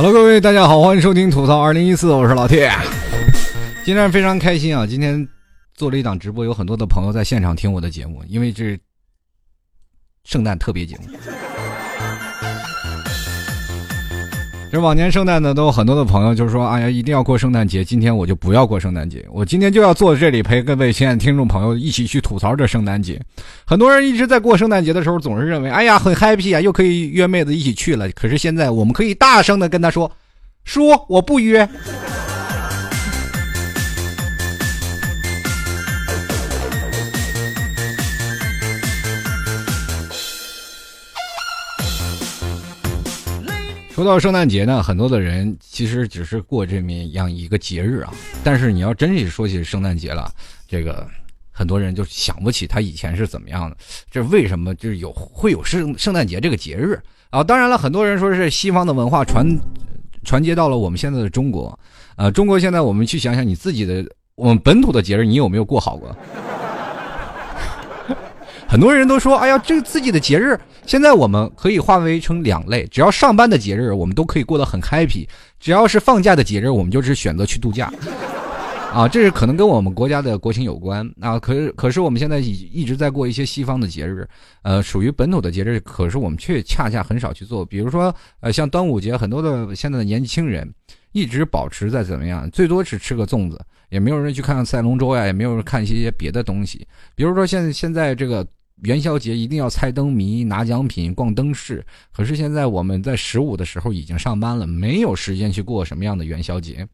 Hello，各位大家好，欢迎收听吐槽二零一四，我是老铁。今天非常开心啊！今天做了一档直播，有很多的朋友在现场听我的节目，因为这是圣诞特别节目。这往年圣诞呢，都有很多的朋友就是说，哎呀，一定要过圣诞节。今天我就不要过圣诞节，我今天就要坐在这里陪各位亲爱的听众朋友一起去吐槽这圣诞节。很多人一直在过圣诞节的时候，总是认为，哎呀，很 happy 啊，又可以约妹子一起去了。可是现在，我们可以大声的跟他说，叔我不约。说到圣诞节呢，很多的人其实只是过这么样一个节日啊。但是你要真是说起圣诞节了，这个很多人就想不起他以前是怎么样的。这为什么就是有会有圣圣诞节这个节日啊？当然了，很多人说是西方的文化传传接到了我们现在的中国。呃，中国现在我们去想想你自己的我们本土的节日，你有没有过好过？很多人都说：“哎呀，这个自己的节日，现在我们可以划为成两类。只要上班的节日，我们都可以过得很 happy；只要是放假的节日，我们就是选择去度假。啊，这是可能跟我们国家的国情有关啊。可是，可是我们现在一一直在过一些西方的节日，呃，属于本土的节日，可是我们却恰恰很少去做。比如说，呃，像端午节，很多的现在的年轻人一直保持在怎么样？最多是吃个粽子，也没有人去看赛龙舟呀，也没有人看一些别的东西。比如说，现现在这个。”元宵节一定要猜灯谜、拿奖品、逛灯饰。可是现在我们在十五的时候已经上班了，没有时间去过什么样的元宵节。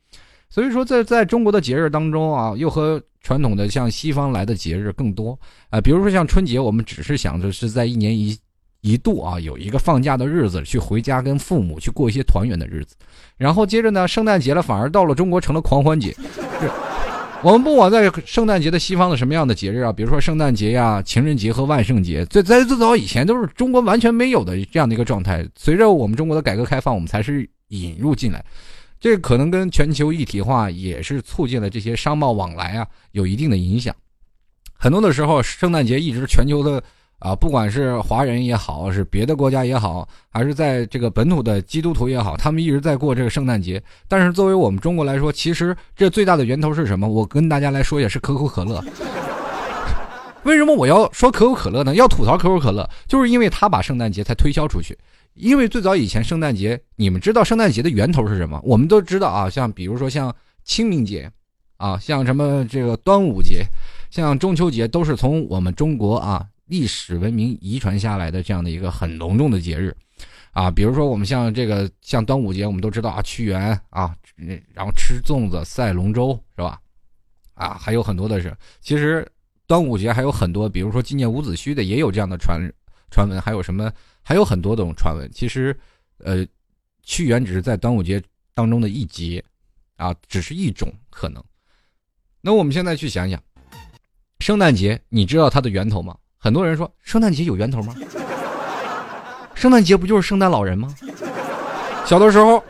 所以说，在在中国的节日当中啊，又和传统的像西方来的节日更多啊。比如说像春节，我们只是想着是在一年一一度啊有一个放假的日子，去回家跟父母去过一些团圆的日子。然后接着呢，圣诞节了，反而到了中国成了狂欢节。我们不管在圣诞节的西方的什么样的节日啊，比如说圣诞节呀、情人节和万圣节，最在最早以前都是中国完全没有的这样的一个状态。随着我们中国的改革开放，我们才是引入进来。这可能跟全球一体化也是促进了这些商贸往来啊，有一定的影响。很多的时候，圣诞节一直全球的。啊，不管是华人也好，是别的国家也好，还是在这个本土的基督徒也好，他们一直在过这个圣诞节。但是作为我们中国来说，其实这最大的源头是什么？我跟大家来说，也是可口可乐。为什么我要说可口可乐呢？要吐槽可口可乐，就是因为他把圣诞节才推销出去。因为最早以前圣诞节，你们知道圣诞节的源头是什么？我们都知道啊，像比如说像清明节，啊，像什么这个端午节，像中秋节，都是从我们中国啊。历史文明遗传下来的这样的一个很隆重的节日，啊，比如说我们像这个像端午节，我们都知道啊，屈原啊，然后吃粽子、赛龙舟是吧？啊，还有很多的是，其实端午节还有很多，比如说纪念伍子胥的也有这样的传传闻，还有什么还有很多种传闻。其实，呃，屈原只是在端午节当中的一节，啊，只是一种可能。那我们现在去想想，圣诞节，你知道它的源头吗？很多人说圣诞节有源头吗？圣诞节不就是圣诞老人吗？小的时候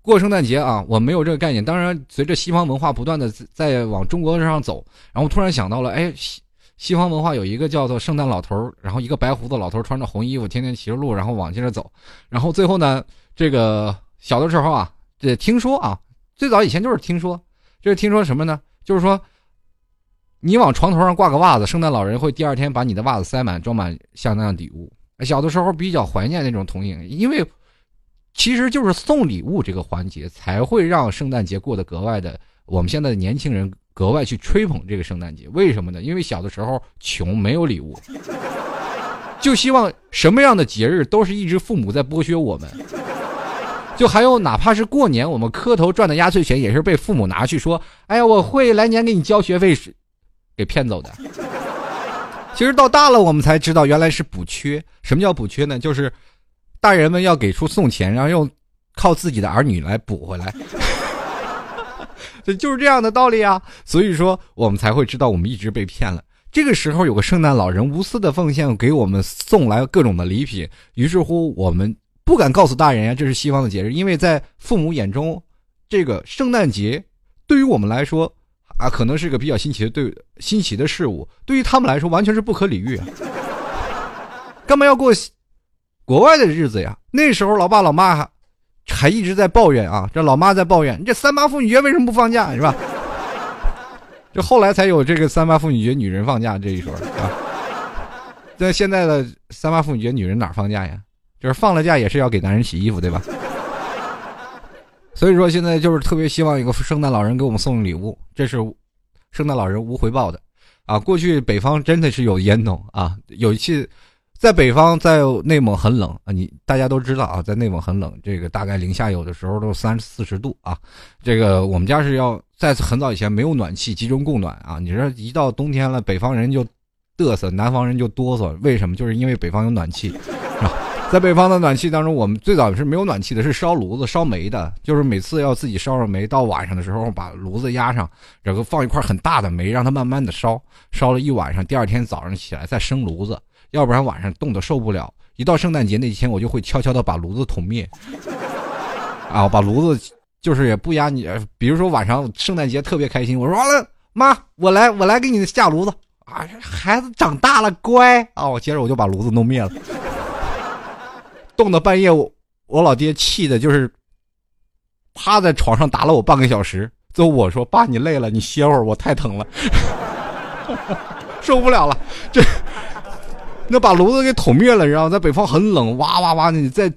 过圣诞节啊，我没有这个概念。当然，随着西方文化不断的在往中国上走，然后突然想到了，哎，西西方文化有一个叫做圣诞老头然后一个白胡子老头穿着红衣服，天天骑着鹿，然后往前走。然后最后呢，这个小的时候啊，这听说啊，最早以前就是听说，就是听说什么呢？就是说。你往床头上挂个袜子，圣诞老人会第二天把你的袜子塞满，装满像那样礼物。小的时候比较怀念那种童年，因为其实就是送礼物这个环节才会让圣诞节过得格外的。我们现在的年轻人格外去吹捧这个圣诞节，为什么呢？因为小的时候穷，没有礼物，就希望什么样的节日都是一直父母在剥削我们。就还有哪怕是过年，我们磕头赚的压岁钱也是被父母拿去说：“哎呀，我会来年给你交学费。”给骗走的。其实到大了，我们才知道原来是补缺。什么叫补缺呢？就是大人们要给出送钱，然后用靠自己的儿女来补回来。这 就是这样的道理啊。所以说，我们才会知道我们一直被骗了。这个时候有个圣诞老人无私的奉献，给我们送来各种的礼品。于是乎，我们不敢告诉大人呀，这是西方的节日，因为在父母眼中，这个圣诞节对于我们来说。啊，可能是个比较新奇的对新奇的事物，对于他们来说完全是不可理喻啊！干嘛要过国外的日子呀？那时候老爸老妈还一直在抱怨啊，这老妈在抱怨，这三八妇女节为什么不放假是吧？这后来才有这个三八妇女节女人放假这一说啊。在现在的三八妇女节，女人哪放假呀？就是放了假也是要给男人洗衣服，对吧？所以说现在就是特别希望一个圣诞老人给我们送礼物，这是圣诞老人无回报的啊。过去北方真的是有烟囱啊，有一次在北方在内蒙很冷啊，你大家都知道啊，在内蒙很冷，这个大概零下有的时候都三四十度啊。这个我们家是要在很早以前没有暖气，集中供暖啊。你说一到冬天了，北方人就嘚瑟，南方人就哆嗦，为什么？就是因为北方有暖气啊。在北方的暖气当中，我们最早是没有暖气的，是烧炉子烧煤的。就是每次要自己烧上煤，到晚上的时候把炉子压上，然后放一块很大的煤，让它慢慢的烧，烧了一晚上，第二天早上起来再生炉子，要不然晚上冻得受不了。一到圣诞节那天，我就会悄悄的把炉子捅灭，啊，把炉子就是也不压你。比如说晚上圣诞节特别开心，我说完了，妈，我来我来给你下炉子啊，孩子长大了乖啊，我接着我就把炉子弄灭了。冻到半夜，我我老爹气的就是趴在床上打了我半个小时。最后我说：“爸，你累了，你歇会儿，我太疼了，受不了了。”这那把炉子给捅灭了，然后在北方很冷，哇哇哇！你在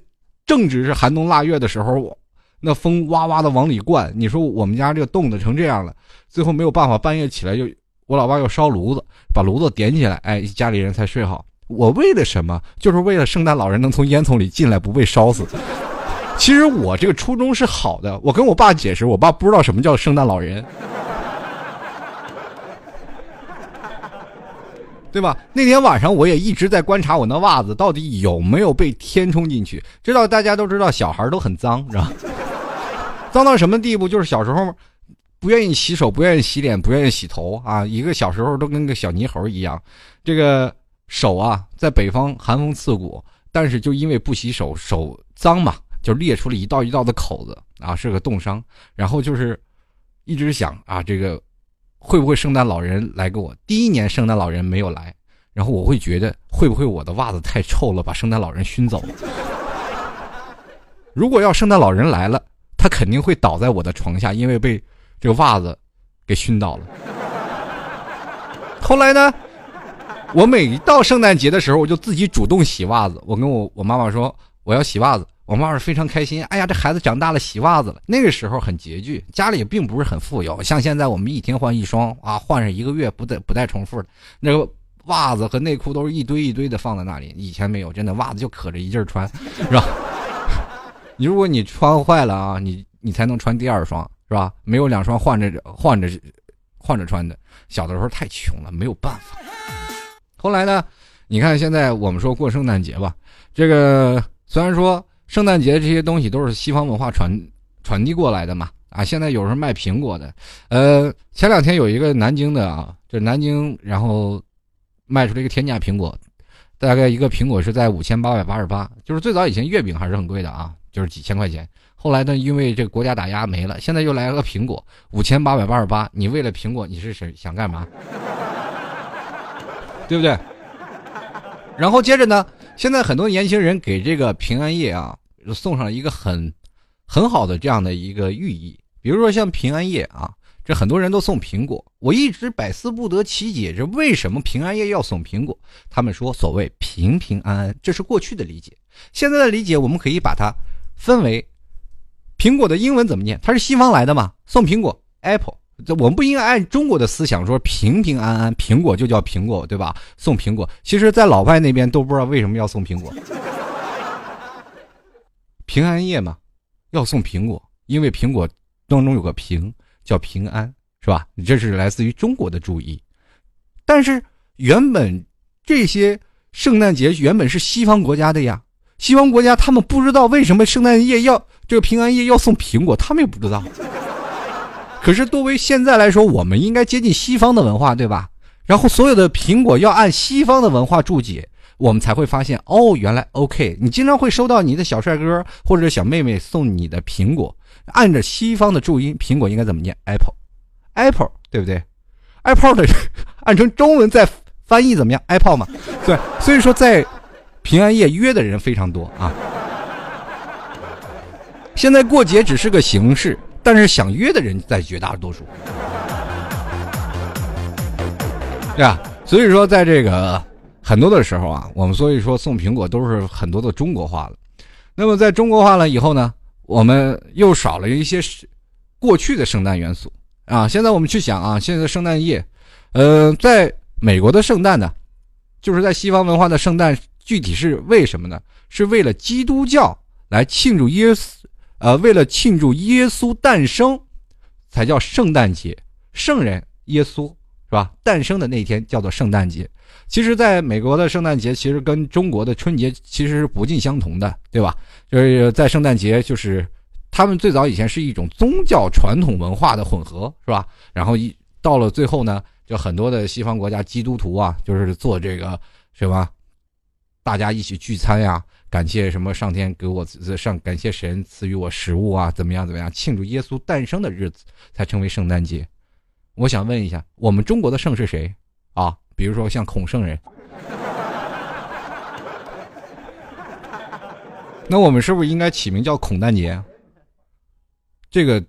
正值是寒冬腊月的时候，那风哇哇的往里灌。你说我们家这个冻的成这样了，最后没有办法，半夜起来就我老爸要烧炉子，把炉子点起来，哎，家里人才睡好。我为了什么？就是为了圣诞老人能从烟囱里进来，不被烧死。其实我这个初衷是好的。我跟我爸解释，我爸不知道什么叫圣诞老人，对吧？那天晚上我也一直在观察我那袜子到底有没有被填充进去。知道大家都知道，小孩都很脏，是吧？脏到什么地步？就是小时候不愿意洗手，不愿意洗脸，不愿意洗头啊！一个小时候都跟个小泥猴一样，这个。手啊，在北方寒风刺骨，但是就因为不洗手，手脏嘛，就裂出了一道一道的口子啊，是个冻伤。然后就是一直想啊，这个会不会圣诞老人来给我？第一年圣诞老人没有来，然后我会觉得会不会我的袜子太臭了，把圣诞老人熏走了？如果要圣诞老人来了，他肯定会倒在我的床下，因为被这个袜子给熏倒了。后来呢？我每到圣诞节的时候，我就自己主动洗袜子。我跟我我妈妈说我要洗袜子，我妈妈非常开心。哎呀，这孩子长大了洗袜子了。那个时候很拮据，家里并不是很富有，像现在我们一天换一双啊，换上一个月不带不带重复的。那个袜子和内裤都是一堆一堆的放在那里。以前没有，真的袜子就可着一劲儿穿，是吧？你如果你穿坏了啊，你你才能穿第二双，是吧？没有两双换着换着换着穿的。小的时候太穷了，没有办法。后来呢？你看现在我们说过圣诞节吧，这个虽然说圣诞节这些东西都是西方文化传传递过来的嘛，啊，现在有时候卖苹果的，呃，前两天有一个南京的啊，这南京然后卖出了一个天价苹果，大概一个苹果是在五千八百八十八，就是最早以前月饼还是很贵的啊，就是几千块钱，后来呢，因为这个国家打压没了，现在又来了个苹果五千八百八十八，你为了苹果你是想想干嘛？对不对？然后接着呢，现在很多年轻人给这个平安夜啊送上一个很很好的这样的一个寓意，比如说像平安夜啊，这很多人都送苹果，我一直百思不得其解，这为什么平安夜要送苹果？他们说所谓平平安安，这是过去的理解，现在的理解我们可以把它分为苹果的英文怎么念？它是西方来的嘛？送苹果 apple。这我们不应该按中国的思想说平平安安，苹果就叫苹果，对吧？送苹果，其实，在老外那边都不知道为什么要送苹果。平安夜嘛，要送苹果，因为苹果当中有个平，叫平安，是吧？你这是来自于中国的注意。但是原本这些圣诞节原本是西方国家的呀，西方国家他们不知道为什么圣诞夜要这个平安夜要送苹果，他们也不知道。可是，作为现在来说，我们应该接近西方的文化，对吧？然后所有的苹果要按西方的文化注解，我们才会发现，哦，原来 OK。你经常会收到你的小帅哥或者小妹妹送你的苹果，按着西方的注音，苹果应该怎么念？Apple，Apple，对不对？Apple 的 按成中文再翻译怎么样？Apple 嘛，对。所以说，在平安夜约的人非常多啊。现在过节只是个形式，但是想约的人在绝大多数，对吧？所以说，在这个很多的时候啊，我们所以说送苹果都是很多的中国化了。那么在中国化了以后呢，我们又少了一些过去的圣诞元素啊。现在我们去想啊，现在的圣诞夜，呃，在美国的圣诞呢，就是在西方文化的圣诞，具体是为什么呢？是为了基督教来庆祝耶稣，呃，为了庆祝耶稣诞生，才叫圣诞节。圣人耶稣是吧？诞生的那天叫做圣诞节。其实，在美国的圣诞节其实跟中国的春节其实是不尽相同的，对吧？就是在圣诞节，就是他们最早以前是一种宗教传统文化的混合，是吧？然后一到了最后呢，就很多的西方国家基督徒啊，就是做这个什么，大家一起聚餐呀，感谢什么上天给我上感谢神赐予我食物啊，怎么样怎么样，庆祝耶稣诞生的日子才成为圣诞节。我想问一下，我们中国的圣是谁啊？比如说像孔圣人，那我们是不是应该起名叫孔诞节？这个，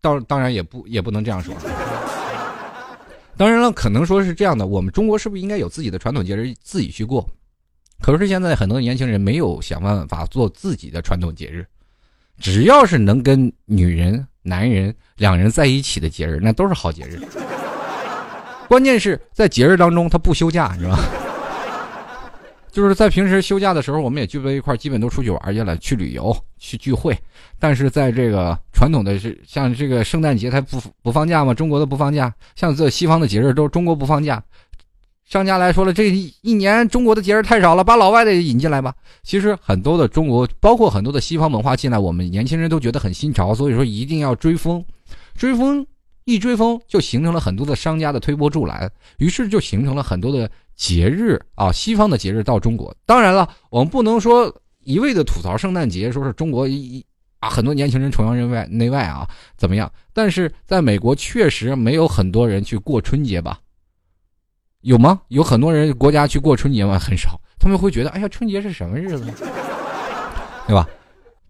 当当然也不也不能这样说。当然了，可能说是这样的，我们中国是不是应该有自己的传统节日自己去过？可是现在很多年轻人没有想办法做自己的传统节日，只要是能跟女人、男人两人在一起的节日，那都是好节日。关键是在节日当中他不休假，是吧？就是在平时休假的时候，我们也聚在一块基本都出去玩去了，去旅游、去聚会。但是在这个传统的是像这个圣诞节，它不不放假吗？中国的不放假，像这西方的节日都中国不放假。商家来说了，这一年中国的节日太少了，把老外的引进来吧。其实很多的中国，包括很多的西方文化进来，我们年轻人都觉得很新潮，所以说一定要追风，追风。一追风就形成了很多的商家的推波助澜，于是就形成了很多的节日啊，西方的节日到中国。当然了，我们不能说一味的吐槽圣诞节，说是中国一啊很多年轻人崇洋媚外内外啊怎么样？但是在美国确实没有很多人去过春节吧？有吗？有很多人国家去过春节吗？很少，他们会觉得哎呀春节是什么日子，对吧？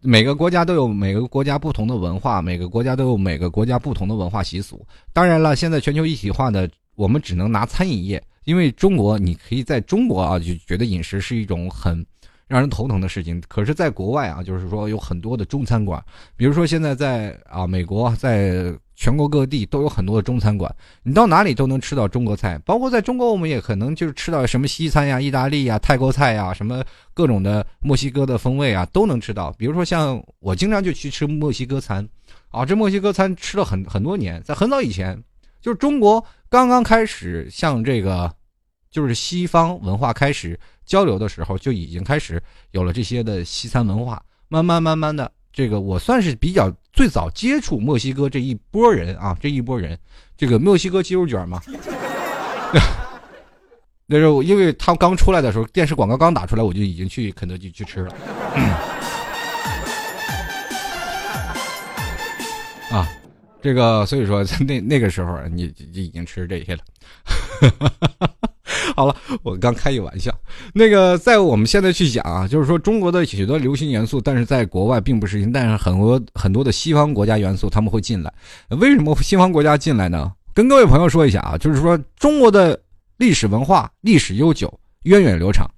每个国家都有每个国家不同的文化，每个国家都有每个国家不同的文化习俗。当然了，现在全球一体化的，我们只能拿餐饮业，因为中国你可以在中国啊就觉得饮食是一种很让人头疼的事情。可是，在国外啊，就是说有很多的中餐馆，比如说现在在啊美国在。全国各地都有很多的中餐馆，你到哪里都能吃到中国菜，包括在中国，我们也可能就是吃到什么西餐呀、意大利呀、泰国菜呀，什么各种的墨西哥的风味啊，都能吃到。比如说像我经常就去吃墨西哥餐，啊，这墨西哥餐吃了很很多年，在很早以前，就是中国刚刚开始向这个，就是西方文化开始交流的时候，就已经开始有了这些的西餐文化，慢慢慢慢的。这个我算是比较最早接触墨西哥这一波人啊，这一波人，这个墨西哥鸡肉卷嘛，那时候因为他刚出来的时候，电视广告刚打出来，我就已经去肯德基去吃了。啊，这个所以说那那个时候你就已经吃这些了。好了，我刚开一玩笑。那个，在我们现在去讲啊，就是说中国的许多流行元素，但是在国外并不实行。但是很多很多的西方国家元素他们会进来。为什么西方国家进来呢？跟各位朋友说一下啊，就是说中国的历史文化历史悠久，源远流长。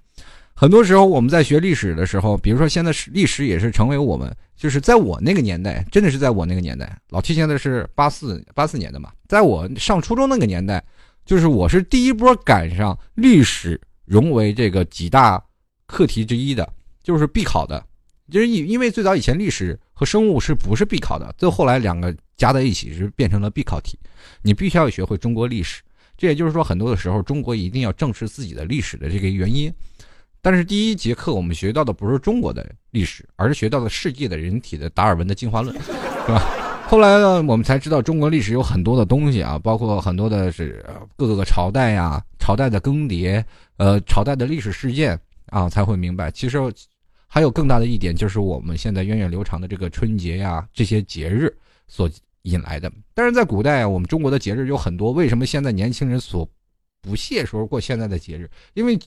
很多时候我们在学历史的时候，比如说现在是历史也是成为我们，就是在我那个年代，真的是在我那个年代，老 T 现在是八四八四年的嘛，在我上初中那个年代。就是我是第一波赶上历史融为这个几大课题之一的，就是必考的，就是因因为最早以前历史和生物是不是必考的，最后来两个加在一起是变成了必考题，你必须要学会中国历史。这也就是说，很多的时候中国一定要正视自己的历史的这个原因。但是第一节课我们学到的不是中国的历史，而是学到了世界的人体的达尔文的进化论，是吧？后来呢，我们才知道中国历史有很多的东西啊，包括很多的是各个朝代呀、朝代的更迭，呃，朝代的历史事件啊，才会明白。其实还有更大的一点，就是我们现在源远流长的这个春节呀这些节日所引来的。但是在古代，我们中国的节日有很多，为什么现在年轻人所不屑说过现在的节日？因为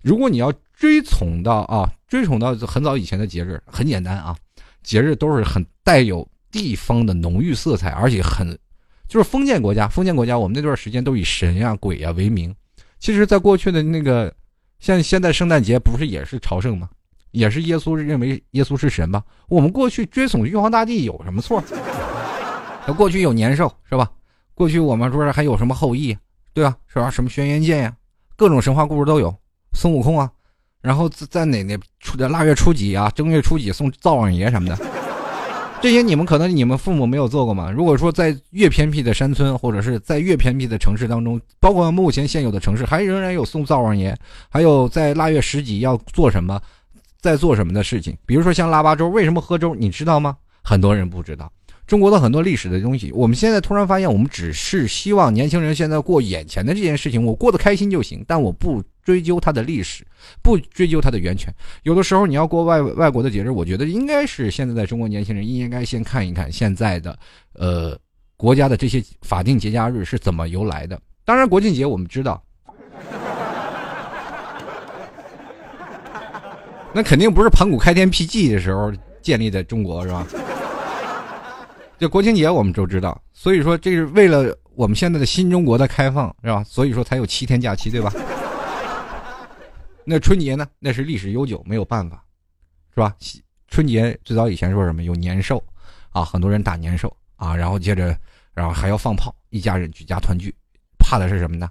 如果你要追从到啊，追从到很早以前的节日，很简单啊。节日都是很带有地方的浓郁色彩，而且很就是封建国家。封建国家，我们那段时间都以神呀、鬼呀为名。其实，在过去的那个，像现在圣诞节不是也是朝圣吗？也是耶稣认为耶稣是神吧？我们过去追崇玉皇大帝有什么错？那过去有年兽是吧？过去我们说还有什么后羿，对吧？是吧？什么轩辕剑呀，各种神话故事都有。孙悟空啊，然后在哪哪初腊月初几啊，正月初几送灶王爷什么的，这些你们可能你们父母没有做过嘛？如果说在越偏僻的山村，或者是在越偏僻的城市当中，包括目前现有的城市，还仍然有送灶王爷，还有在腊月十几要做什么？在做什么的事情？比如说像腊八粥，为什么喝粥？你知道吗？很多人不知道。中国的很多历史的东西，我们现在突然发现，我们只是希望年轻人现在过眼前的这件事情，我过得开心就行，但我不追究它的历史，不追究它的源泉。有的时候你要过外外国的节日，我觉得应该是现在在中国年轻人应该先看一看现在的，呃，国家的这些法定节假日是怎么由来的。当然，国庆节我们知道。那肯定不是盘古开天辟地的时候建立的中国是吧？这国庆节我们都知道，所以说这是为了我们现在的新中国的开放是吧？所以说才有七天假期对吧？那春节呢？那是历史悠久，没有办法，是吧？春节最早以前说什么有年兽啊，很多人打年兽啊，然后接着然后还要放炮，一家人举家团聚，怕的是什么呢？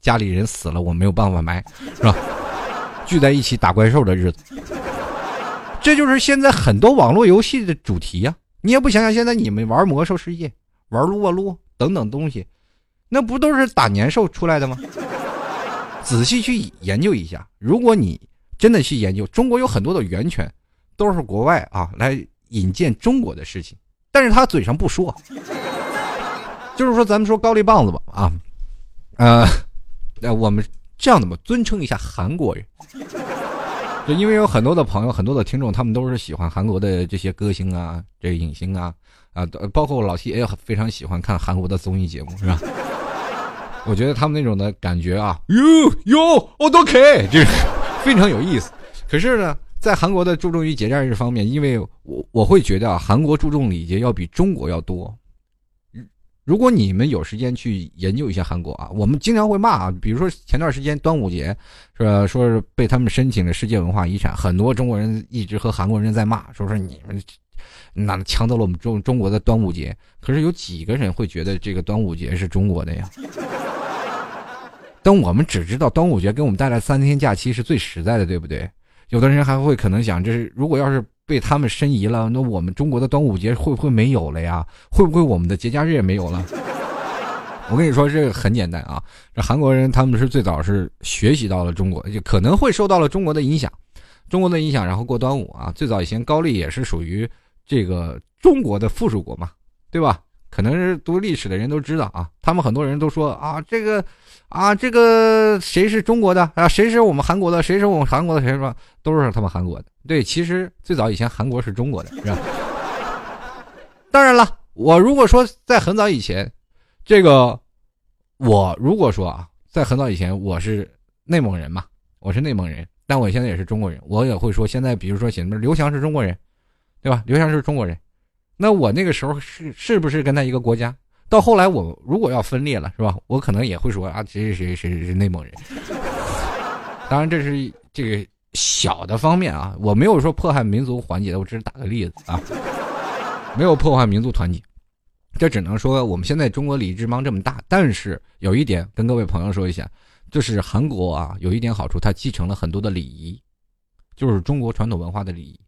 家里人死了，我没有办法埋，是吧？聚在一起打怪兽的日子，这就是现在很多网络游戏的主题呀！你也不想想，现在你们玩魔兽世界、玩撸啊撸等等东西，那不都是打年兽出来的吗？仔细去研究一下，如果你真的去研究，中国有很多的源泉，都是国外啊来引荐中国的事情，但是他嘴上不说。就是说，咱们说高丽棒子吧，啊，呃，那，我们。这样的嘛，尊称一下韩国人，就因为有很多的朋友、很多的听众，他们都是喜欢韩国的这些歌星啊、这个影星啊，啊，包括老七也非常喜欢看韩国的综艺节目，是吧？我觉得他们那种的感觉啊，哟哟，我都可以，这是非常有意思。可是呢，在韩国的注重于节假日方面，因为我我会觉得啊，韩国注重礼节要比中国要多。如果你们有时间去研究一下韩国啊，我们经常会骂啊，比如说前段时间端午节，是吧？说是被他们申请了世界文化遗产，很多中国人一直和韩国人在骂，说说你们那抢走了我们中中国的端午节。可是有几个人会觉得这个端午节是中国的呀？但我们只知道端午节给我们带来三天假期是最实在的，对不对？有的人还会可能想，这是如果要是。被他们申遗了，那我们中国的端午节会不会没有了呀？会不会我们的节假日也没有了？我跟你说，这个很简单啊。这韩国人他们是最早是学习到了中国，就可能会受到了中国的影响，中国的影响，然后过端午啊。最早以前高丽也是属于这个中国的附属国嘛，对吧？可能是读历史的人都知道啊，他们很多人都说啊，这个。啊，这个谁是中国的啊？谁是我们韩国的？谁是我们韩国的？谁说都是他们韩国的？对，其实最早以前韩国是中国的，是吧？当然了，我如果说在很早以前，这个我如果说啊，在很早以前我是内蒙人嘛，我是内蒙人，但我现在也是中国人，我也会说现在，比如说写什么刘翔是中国人，对吧？刘翔是中国人，那我那个时候是是不是跟他一个国家？到后来，我如果要分裂了，是吧？我可能也会说啊，谁谁谁谁是内蒙人。当然，这是这个小的方面啊，我没有说迫害民族团结，我只是打个例子啊，没有破坏民族团结。这只能说我们现在中国礼仪之邦这么大，但是有一点跟各位朋友说一下，就是韩国啊，有一点好处，它继承了很多的礼仪，就是中国传统文化的礼仪，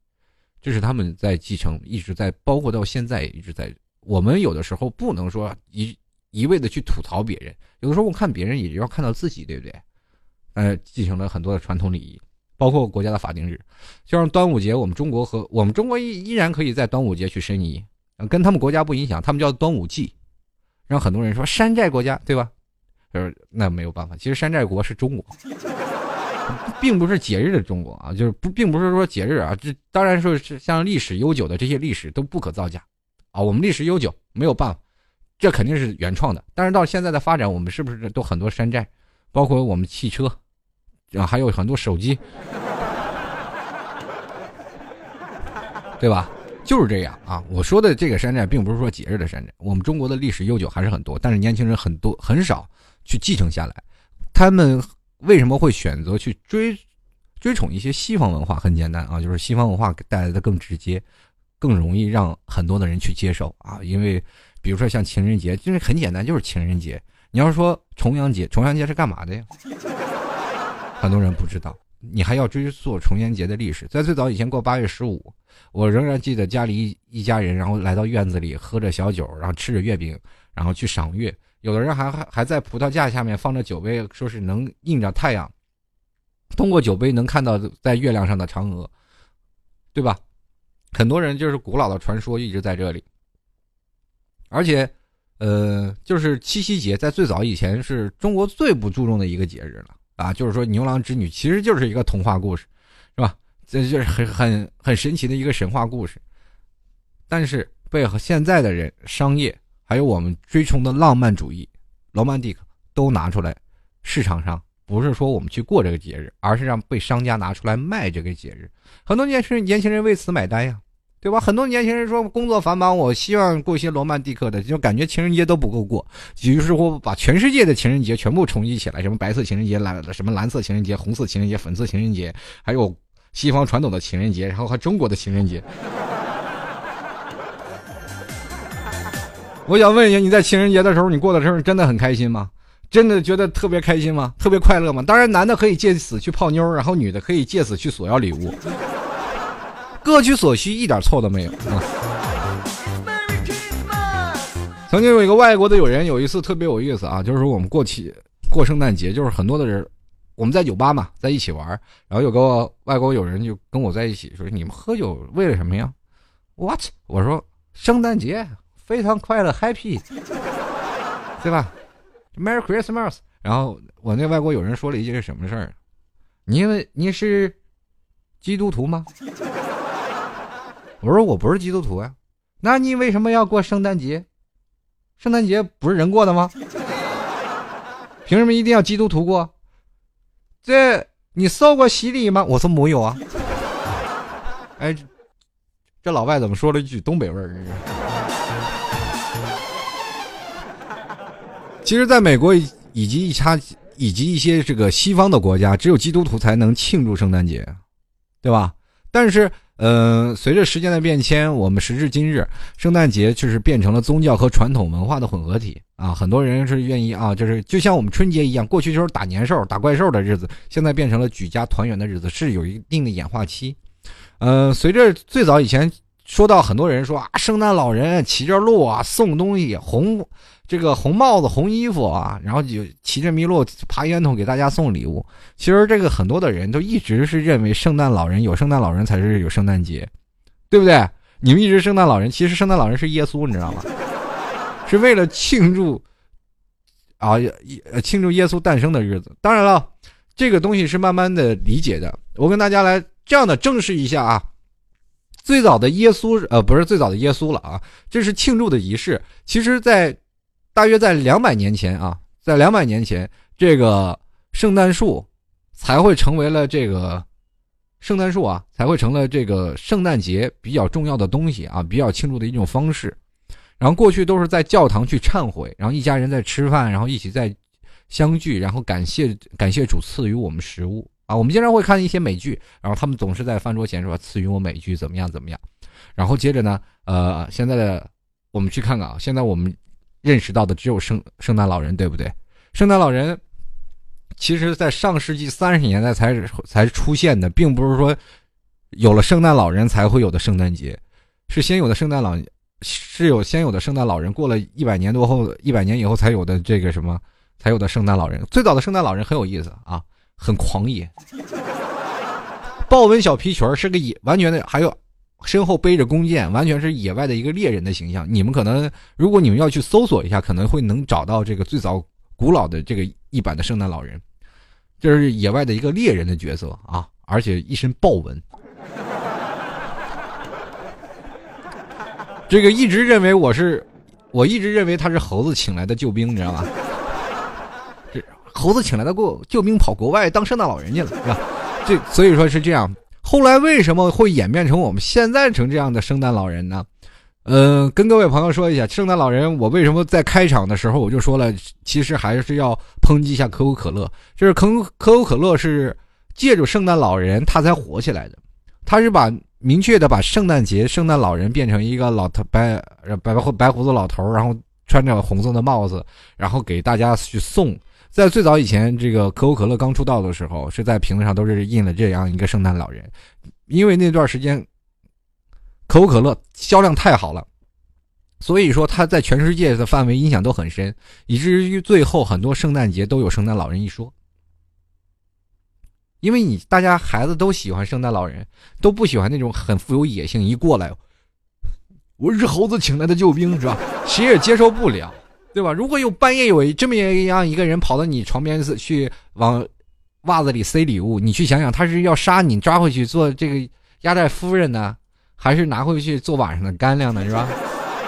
这是他们在继承，一直在，包括到现在一直在。我们有的时候不能说一一味的去吐槽别人，有的时候我看别人也要看到自己，对不对？呃，继承了很多的传统礼仪，包括国家的法定日，就像端午节，我们中国和我们中国依依然可以在端午节去申遗，跟他们国家不影响，他们叫端午祭，让很多人说山寨国家，对吧？呃，那没有办法，其实山寨国是中国，并不是节日的中国啊，就是不，并不是说节日啊，这当然说是像历史悠久的这些历史都不可造假。啊，我们历史悠久，没有办法，这肯定是原创的。但是到现在的发展，我们是不是都很多山寨？包括我们汽车，啊，还有很多手机，对吧？就是这样啊！我说的这个山寨，并不是说节日的山寨。我们中国的历史悠久还是很多，但是年轻人很多很少去继承下来。他们为什么会选择去追追宠一些西方文化？很简单啊，就是西方文化带来的更直接，更容易让很多的人去接受啊。因为比如说像情人节，就是很简单，就是情人节。你要说重阳节，重阳节是干嘛的呀？很多人不知道。你还要追溯重阳节的历史，在最早以前过八月十五，我仍然记得家里一一家人，然后来到院子里喝着小酒，然后吃着月饼，然后去赏月。有的人还还还在葡萄架下面放着酒杯，说是能映着太阳，通过酒杯能看到在月亮上的嫦娥，对吧？很多人就是古老的传说一直在这里，而且，呃，就是七夕节，在最早以前是中国最不注重的一个节日了。啊，就是说牛郎织女其实就是一个童话故事，是吧？这就是很很很神奇的一个神话故事。但是被现在的人、商业还有我们追崇的浪漫主义、罗曼蒂克都拿出来，市场上不是说我们去过这个节日，而是让被商家拿出来卖这个节日。很多年轻人年轻人为此买单呀。对吧？很多年轻人说工作繁忙，我希望过一些罗曼蒂克的，就感觉情人节都不够过。于是乎，把全世界的情人节全部统一起来，什么白色情人节、蓝什么蓝色情人节、红色情人节、粉色情人节，还有西方传统的情人节，然后还中国的情人节。我想问一下，你在情人节的时候，你过的时候真的很开心吗？真的觉得特别开心吗？特别快乐吗？当然，男的可以借此去泡妞，然后女的可以借此去索要礼物。各取所需，一点错都没有！曾经有一个外国的友人，有一次特别有意思啊，就是说我们过起过圣诞节，就是很多的人，我们在酒吧嘛，在一起玩，然后有个外国友人就跟我在一起说：“你们喝酒为了什么呀？”What？我说：“圣诞节非常快乐，Happy，对吧？Merry Christmas。”然后我那外国友人说了一句是什么事儿？你为你是基督徒吗？我说我不是基督徒呀，那你为什么要过圣诞节？圣诞节不是人过的吗？凭什么一定要基督徒过？这你受过洗礼吗？我说没有啊。哎，这老外怎么说了一句东北味儿？其实，在美国以及一差以及一些这个西方的国家，只有基督徒才能庆祝圣诞节，对吧？但是。嗯，随着时间的变迁，我们时至今日，圣诞节就是变成了宗教和传统文化的混合体啊！很多人是愿意啊，就是就像我们春节一样，过去就是打年兽、打怪兽的日子，现在变成了举家团圆的日子，是有一定的演化期。嗯，随着最早以前说到很多人说啊，圣诞老人骑着鹿啊，送东西红。这个红帽子、红衣服啊，然后就骑着麋鹿爬烟囱给大家送礼物。其实这个很多的人都一直是认为圣诞老人有圣诞老人才是有圣诞节，对不对？你们一直圣诞老人，其实圣诞老人是耶稣，你知道吗？是为了庆祝啊，庆祝耶稣诞生的日子。当然了，这个东西是慢慢的理解的。我跟大家来这样的正视一下啊，最早的耶稣呃不是最早的耶稣了啊，这是庆祝的仪式。其实，在大约在两百年前啊，在两百年前，这个圣诞树才会成为了这个圣诞树啊，才会成了这个圣诞节比较重要的东西啊，比较庆祝的一种方式。然后过去都是在教堂去忏悔，然后一家人在吃饭，然后一起在相聚，然后感谢感谢主赐予我们食物啊。我们经常会看一些美剧，然后他们总是在饭桌前说赐予我美剧怎么样怎么样。然后接着呢，呃，现在的我们去看看啊，现在我们。认识到的只有圣圣诞老人，对不对？圣诞老人，其实在上世纪三十年代才才出现的，并不是说有了圣诞老人才会有的圣诞节，是先有的圣诞老，是有先有的圣诞老人，过了一百年多后，一百年以后才有的这个什么，才有的圣诞老人。最早的圣诞老人很有意思啊，很狂野，豹纹小皮裙是个野，完全的，还有。身后背着弓箭，完全是野外的一个猎人的形象。你们可能，如果你们要去搜索一下，可能会能找到这个最早古老的这个一版的圣诞老人，这是野外的一个猎人的角色啊，而且一身豹纹。这个一直认为我是，我一直认为他是猴子请来的救兵，你知道吗？这猴子请来的过救兵跑国外当圣诞老人去了，是吧？这所以说是这样。后来为什么会演变成我们现在成这样的圣诞老人呢？嗯，跟各位朋友说一下，圣诞老人，我为什么在开场的时候我就说了，其实还是要抨击一下可口可乐，就是可可口可乐是借助圣诞老人他才火起来的，他是把明确的把圣诞节圣诞老人变成一个老头白白白胡子老头，然后穿着红色的帽子，然后给大家去送。在最早以前，这个可口可乐刚出道的时候，是在瓶子上都是印了这样一个圣诞老人，因为那段时间。可口可乐销量太好了，所以说它在全世界的范围影响都很深，以至于最后很多圣诞节都有圣诞老人一说。因为你大家孩子都喜欢圣诞老人，都不喜欢那种很富有野性，一过来，我是猴子请来的救兵，是吧？谁也接受不了，对吧？如果有半夜有这么样一个人跑到你床边去往袜子里塞礼物，你去想想，他是要杀你抓回去做这个压寨夫人呢？还是拿回去做晚上的干粮呢，是吧？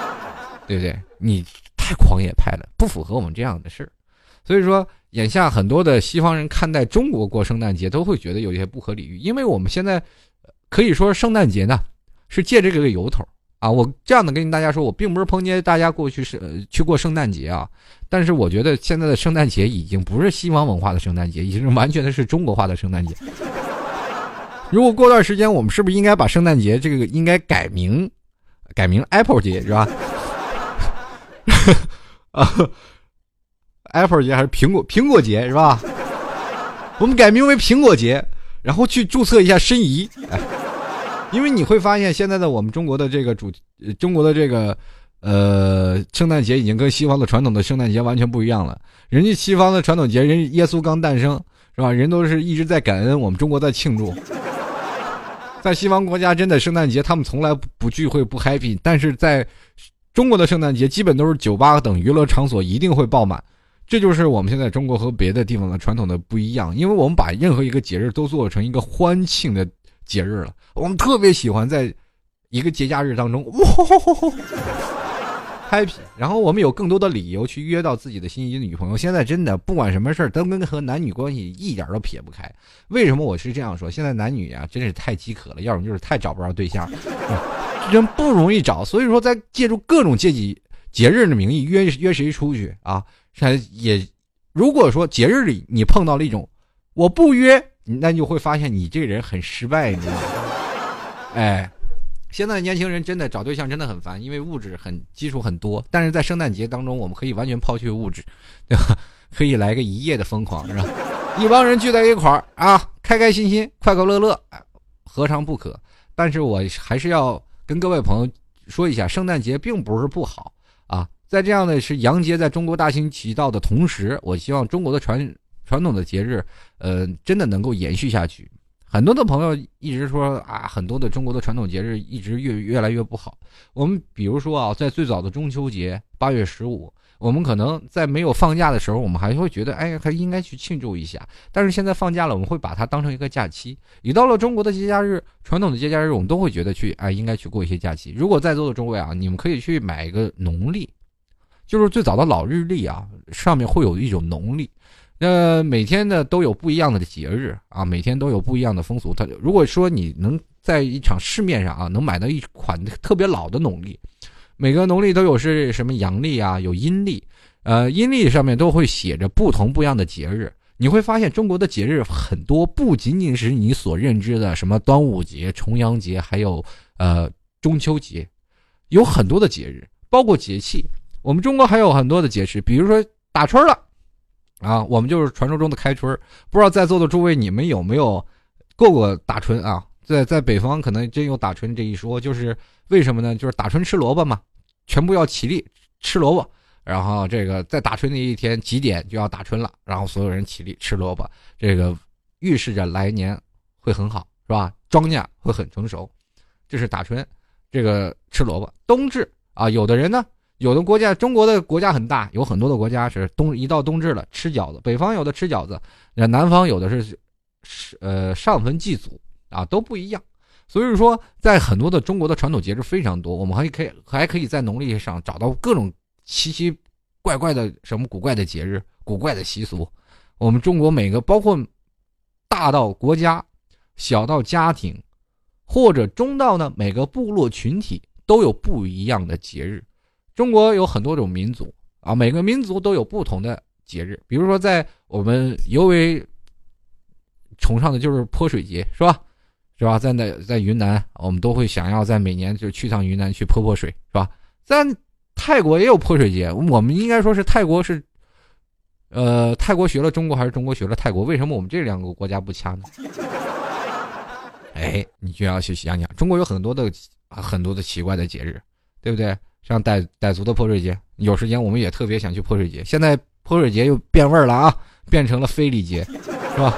对不对？你太狂野派了，不符合我们这样的事儿。所以说，眼下很多的西方人看待中国过圣诞节，都会觉得有些不合理喻。因为我们现在可以说圣诞节呢，是借这个由头啊。我这样的跟大家说，我并不是抨击大家过去是去过圣诞节啊。但是我觉得现在的圣诞节已经不是西方文化的圣诞节，已经完全的是中国化的圣诞节。如果过段时间，我们是不是应该把圣诞节这个应该改名，改名 Apple 节是吧？啊，Apple 节还是苹果苹果节是吧？我们改名为苹果节，然后去注册一下申遗。因为你会发现，现在的我们中国的这个主，中国的这个呃圣诞节已经跟西方的传统的圣诞节完全不一样了。人家西方的传统节，人耶稣刚诞生是吧？人都是一直在感恩，我们中国在庆祝。在西方国家，真的圣诞节他们从来不聚会不 happy，但是在中国的圣诞节，基本都是酒吧等娱乐场所一定会爆满。这就是我们现在中国和别的地方的传统的不一样，因为我们把任何一个节日都做成一个欢庆的节日了。我们特别喜欢在一个节假日当中，哇。happy，然后我们有更多的理由去约到自己的心仪的女朋友。现在真的不管什么事儿都跟和男女关系一点都撇不开。为什么我是这样说？现在男女啊真是太饥渴了，要么就是太找不着对象，真不容易找。所以说，在借助各种借机节日的名义约约谁出去啊？也如果说节日里你碰到了一种我不约，那就会发现你这个人很失败，你知道吗？哎。现在年轻人真的找对象真的很烦，因为物质很基础很多。但是在圣诞节当中，我们可以完全抛去物质，对吧？可以来个一夜的疯狂，是吧？一帮人聚在一块儿啊，开开心心，快快乐乐，何尝不可？但是我还是要跟各位朋友说一下，圣诞节并不是不好啊。在这样的是洋节在中国大行其道的同时，我希望中国的传传统的节日，呃，真的能够延续下去。很多的朋友一直说啊，很多的中国的传统节日一直越越来越不好。我们比如说啊，在最早的中秋节八月十五，我们可能在没有放假的时候，我们还会觉得哎，还应该去庆祝一下。但是现在放假了，我们会把它当成一个假期。一到了中国的节假日，传统的节假日，我们都会觉得去哎，应该去过一些假期。如果在座的诸位啊，你们可以去买一个农历，就是最早的老日历啊，上面会有一种农历。那每天呢都有不一样的节日啊，每天都有不一样的风俗。它如果说你能在一场市面上啊，能买到一款特别老的农历，每个农历都有是什么阳历啊，有阴历，呃，阴历上面都会写着不同不一样的节日。你会发现中国的节日很多，不仅仅是你所认知的什么端午节、重阳节，还有呃中秋节，有很多的节日，包括节气。我们中国还有很多的节日，比如说打春了。啊，我们就是传说中的开春不知道在座的诸位你们有没有过过打春啊？在在北方可能真有打春这一说，就是为什么呢？就是打春吃萝卜嘛，全部要起立吃萝卜，然后这个在打春那一天几点就要打春了，然后所有人起立吃萝卜，这个预示着来年会很好，是吧？庄稼会很成熟，这是打春，这个吃萝卜。冬至啊，有的人呢。有的国家，中国的国家很大，有很多的国家是冬一到冬至了吃饺子。北方有的吃饺子，那南方有的是是呃上坟祭祖啊，都不一样。所以说，在很多的中国的传统节日非常多，我们还可以还可以在农历上找到各种奇奇怪怪的什么古怪的节日、古怪的习俗。我们中国每个包括大到国家，小到家庭，或者中到呢每个部落群体都有不一样的节日。中国有很多种民族啊，每个民族都有不同的节日。比如说，在我们尤为崇尚的就是泼水节，是吧？是吧？在那在云南，我们都会想要在每年就去趟云南去泼泼水，是吧？在泰国也有泼水节，我们应该说是泰国是，呃，泰国学了中国还是中国学了泰国？为什么我们这两个国家不掐呢？哎，你就要去想想，中国有很多的很多的奇怪的节日，对不对？像傣傣族的泼水节，有时间我们也特别想去泼水节。现在泼水节又变味儿了啊，变成了非礼节，是吧？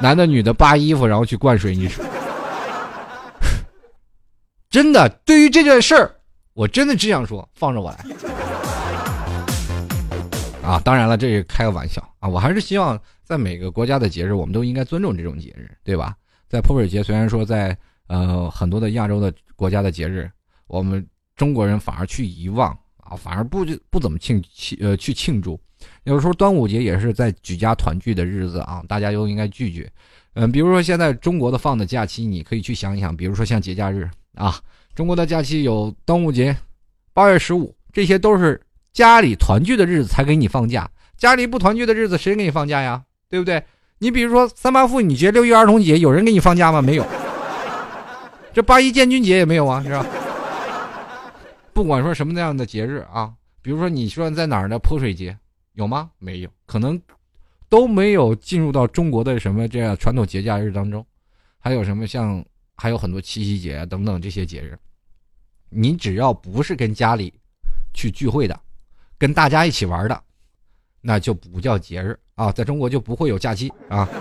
男的女的扒衣服然后去灌水，你说。真的，对于这件事儿，我真的只想说，放着我来。啊，当然了，这是开个玩笑啊。我还是希望在每个国家的节日，我们都应该尊重这种节日，对吧？在泼水节，虽然说在呃很多的亚洲的国家的节日，我们中国人反而去遗忘啊，反而不不怎么庆庆呃去庆祝。有时候端午节也是在举家团聚的日子啊，大家都应该聚聚。嗯，比如说现在中国的放的假期，你可以去想一想，比如说像节假日。啊，中国的假期有端午节、八月十五，这些都是家里团聚的日子才给你放假。家里不团聚的日子，谁给你放假呀？对不对？你比如说三八妇女节、六一儿童节，有人给你放假吗？没有。这八一建军节也没有啊，是吧？不管说什么那样的节日啊，比如说你说在哪儿的泼水节，有吗？没有，可能都没有进入到中国的什么这样传统节假日当中。还有什么像？还有很多七夕节等等这些节日，你只要不是跟家里去聚会的，跟大家一起玩的，那就不叫节日啊，在中国就不会有假期啊。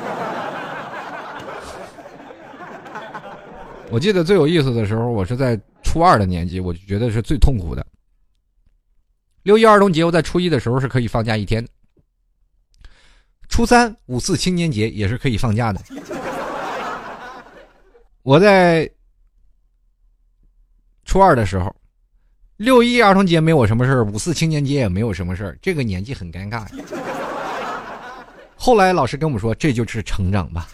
我记得最有意思的时候，我是在初二的年纪，我就觉得是最痛苦的。六一儿童节，我在初一的时候是可以放假一天；初三五四青年节也是可以放假的。我在初二的时候，六一儿童节没我什么事儿，五四青年节也没有什么事儿，这个年纪很尴尬。后来老师跟我们说，这就是成长吧。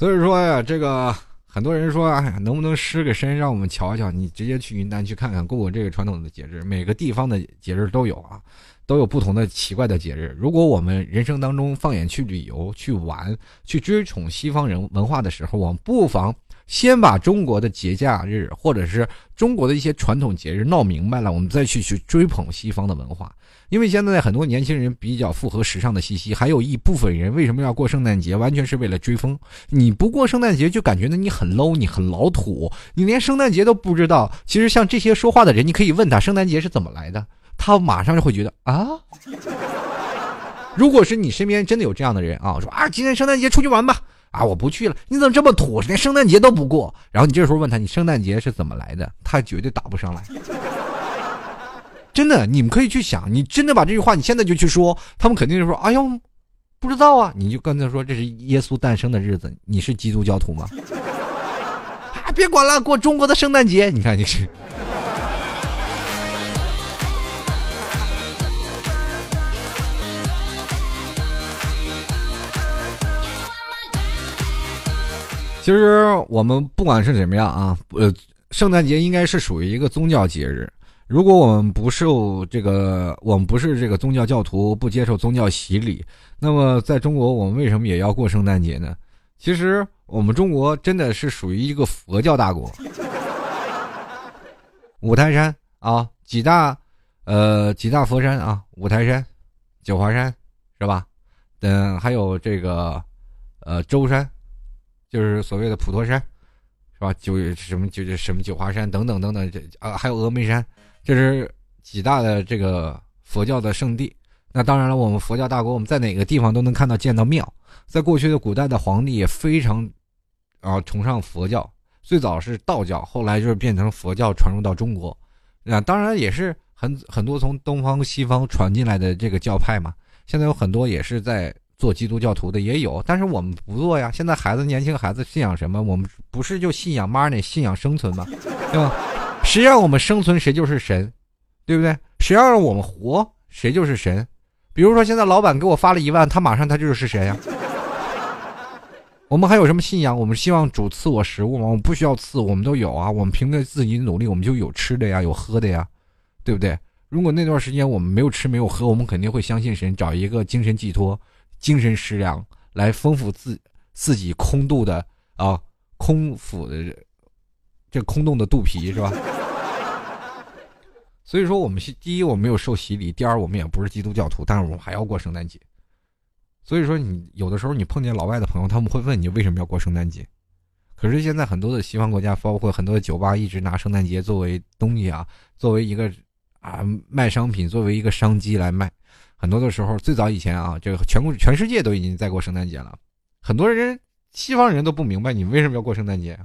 所以说呀，这个很多人说，哎呀，能不能失个身，让我们瞧瞧？你直接去云南去看看，过过这个传统的节日，每个地方的节日都有啊。都有不同的奇怪的节日。如果我们人生当中放眼去旅游、去玩、去追崇西方人文化的时候，我们不妨先把中国的节假日或者是中国的一些传统节日闹明白了，我们再去去追捧西方的文化。因为现在很多年轻人比较符合时尚的气息，还有一部分人为什么要过圣诞节，完全是为了追风。你不过圣诞节就感觉呢你很 low，你很老土，你连圣诞节都不知道。其实像这些说话的人，你可以问他圣诞节是怎么来的。他马上就会觉得啊，如果是你身边真的有这样的人啊，说啊，今天圣诞节出去玩吧，啊，我不去了，你怎么这么土，连圣诞节都不过？然后你这时候问他，你圣诞节是怎么来的？他绝对答不上来。真的，你们可以去想，你真的把这句话你现在就去说，他们肯定就说，哎呦，不知道啊，你就跟他说这是耶稣诞生的日子，你是基督教徒吗？啊，别管了，过中国的圣诞节，你看你是。其实我们不管是怎么样啊，呃，圣诞节应该是属于一个宗教节日。如果我们不受这个，我们不是这个宗教教徒，不接受宗教洗礼，那么在中国，我们为什么也要过圣诞节呢？其实我们中国真的是属于一个佛教大国。五台山啊，几大，呃，几大佛山啊，五台山、九华山，是吧？嗯，还有这个，呃，舟山。就是所谓的普陀山，是吧？九什么九什么九华山等等等等，这啊还有峨眉山，这是几大的这个佛教的圣地。那当然了，我们佛教大国，我们在哪个地方都能看到见到庙。在过去的古代的皇帝也非常啊崇尚佛教，最早是道教，后来就是变成佛教传入到中国。那当然也是很很多从东方西方传进来的这个教派嘛。现在有很多也是在。做基督教徒的也有，但是我们不做呀。现在孩子，年轻孩子信仰什么？我们不是就信仰 money，信仰生存吗？对吧？谁让我们生存，谁就是神，对不对？谁让我们活，谁就是神。比如说，现在老板给我发了一万，他马上他就是神呀。我们还有什么信仰？我们希望主赐我食物吗？我们不需要赐，我们都有啊。我们凭着自己的努力，我们就有吃的呀，有喝的呀，对不对？如果那段时间我们没有吃没有喝，我们肯定会相信神，找一个精神寄托、精神食粮来丰富自自己空肚的啊空腹的这空洞的肚皮，是吧？所以说，我们第一我们没有受洗礼，第二我们也不是基督教徒，但是我们还要过圣诞节。所以说，你有的时候你碰见老外的朋友，他们会问你为什么要过圣诞节。可是现在很多的西方国家，包括很多的酒吧，一直拿圣诞节作为东西啊，作为一个啊卖商品，作为一个商机来卖。很多的时候，最早以前啊，这个全国全世界都已经在过圣诞节了。很多人西方人都不明白你为什么要过圣诞节。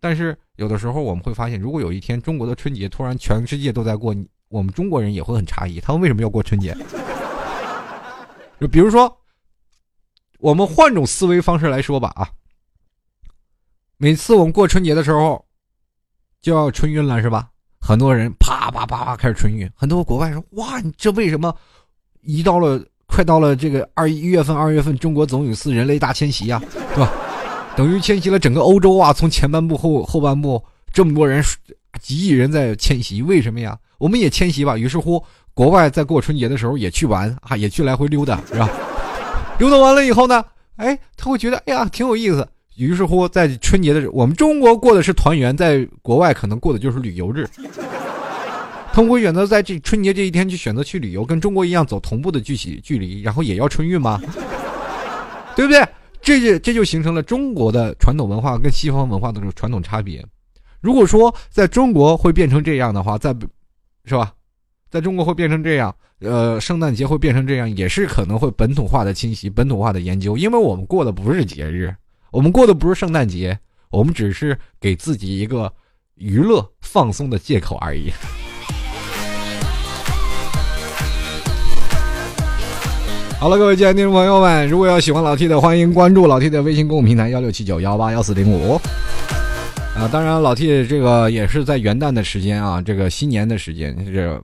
但是有的时候我们会发现，如果有一天中国的春节突然全世界都在过，我们中国人也会很诧异，他们为什么要过春节？就比如说。我们换种思维方式来说吧啊，每次我们过春节的时候，就要春运了是吧？很多人啪啪啪啪开始春运，很多国外说哇，你这为什么一到了快到了这个二一月份二月份，中国总有一次人类大迁徙呀，对吧？等于迁徙了整个欧洲啊，从前半部后后半部这么多人几亿人在迁徙，为什么呀？我们也迁徙吧。于是乎，国外在过春节的时候也去玩啊，也去来回溜达，是吧？溜达完了以后呢，哎，他会觉得哎呀挺有意思。于是乎，在春节的我们中国过的是团圆，在国外可能过的就是旅游日。他们会选择在这春节这一天去选择去旅游，跟中国一样走同步的距距距离，然后也要春运吗？对不对？这就这就形成了中国的传统文化跟西方文化的这种传统差别。如果说在中国会变成这样的话，在是吧？在中国会变成这样，呃，圣诞节会变成这样，也是可能会本土化的侵袭、本土化的研究，因为我们过的不是节日，我们过的不是圣诞节，我们只是给自己一个娱乐放松的借口而已。好了，各位亲爱的听众朋友们，如果要喜欢老 T 的，欢迎关注老 T 的微信公众平台幺六七九幺八幺四零五。啊，当然老 T 这个也是在元旦的时间啊，这个新年的时间这。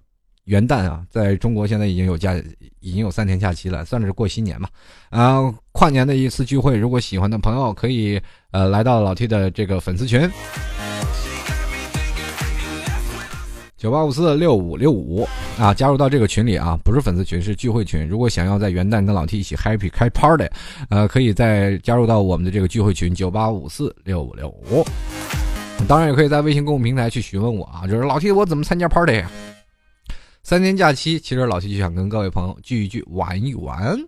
元旦啊，在中国现在已经有假，已经有三天假期了，算是过新年嘛。啊，跨年的一次聚会，如果喜欢的朋友可以呃来到老 T 的这个粉丝群，九八五四六五六五啊，加入到这个群里啊，不是粉丝群，是聚会群。如果想要在元旦跟老 T 一起 happy 开 party，呃，可以再加入到我们的这个聚会群九八五四六五六五。当然也可以在微信公众平台去询问我啊，就是老 T 我怎么参加 party 呀。三天假期，其实老七就想跟各位朋友聚一聚，玩一玩。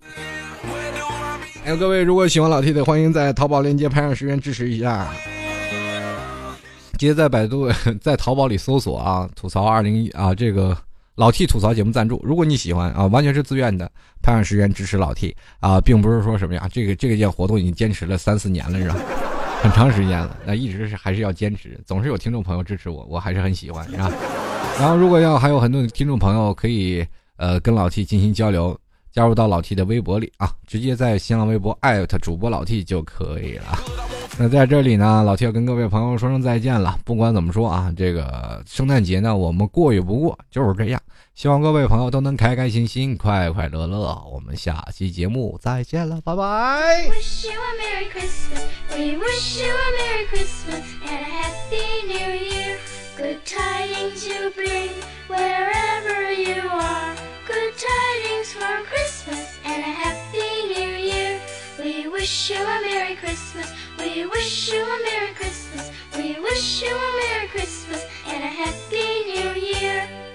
哎，各位如果喜欢老 T 的，欢迎在淘宝链接拍上十元支持一下。直接在百度、在淘宝里搜索啊，吐槽二零一啊，这个老 T 吐槽节目赞助。如果你喜欢啊，完全是自愿的，拍上十元支持老 T 啊，并不是说什么呀，这个这个件活动已经坚持了三四年了，是吧？很长时间了，那一直是还是要坚持，总是有听众朋友支持我，我还是很喜欢，是吧？然后，如果要还有很多听众朋友可以呃跟老 T 进行交流，加入到老 T 的微博里啊，直接在新浪微博艾特主播老 T 就可以了。那在这里呢，老 T 要跟各位朋友说声再见了。不管怎么说啊，这个圣诞节呢，我们过与不过就是这样。希望各位朋友都能开开心心、快快乐乐。我们下期节目再见了，拜拜。We wish you a Merry Christmas and a Happy New Year. Good tidings you bring wherever you are. Good tidings for Christmas and a happy new year. We wish you a Merry Christmas. We wish you a Merry Christmas. We wish you a Merry Christmas and a happy new year.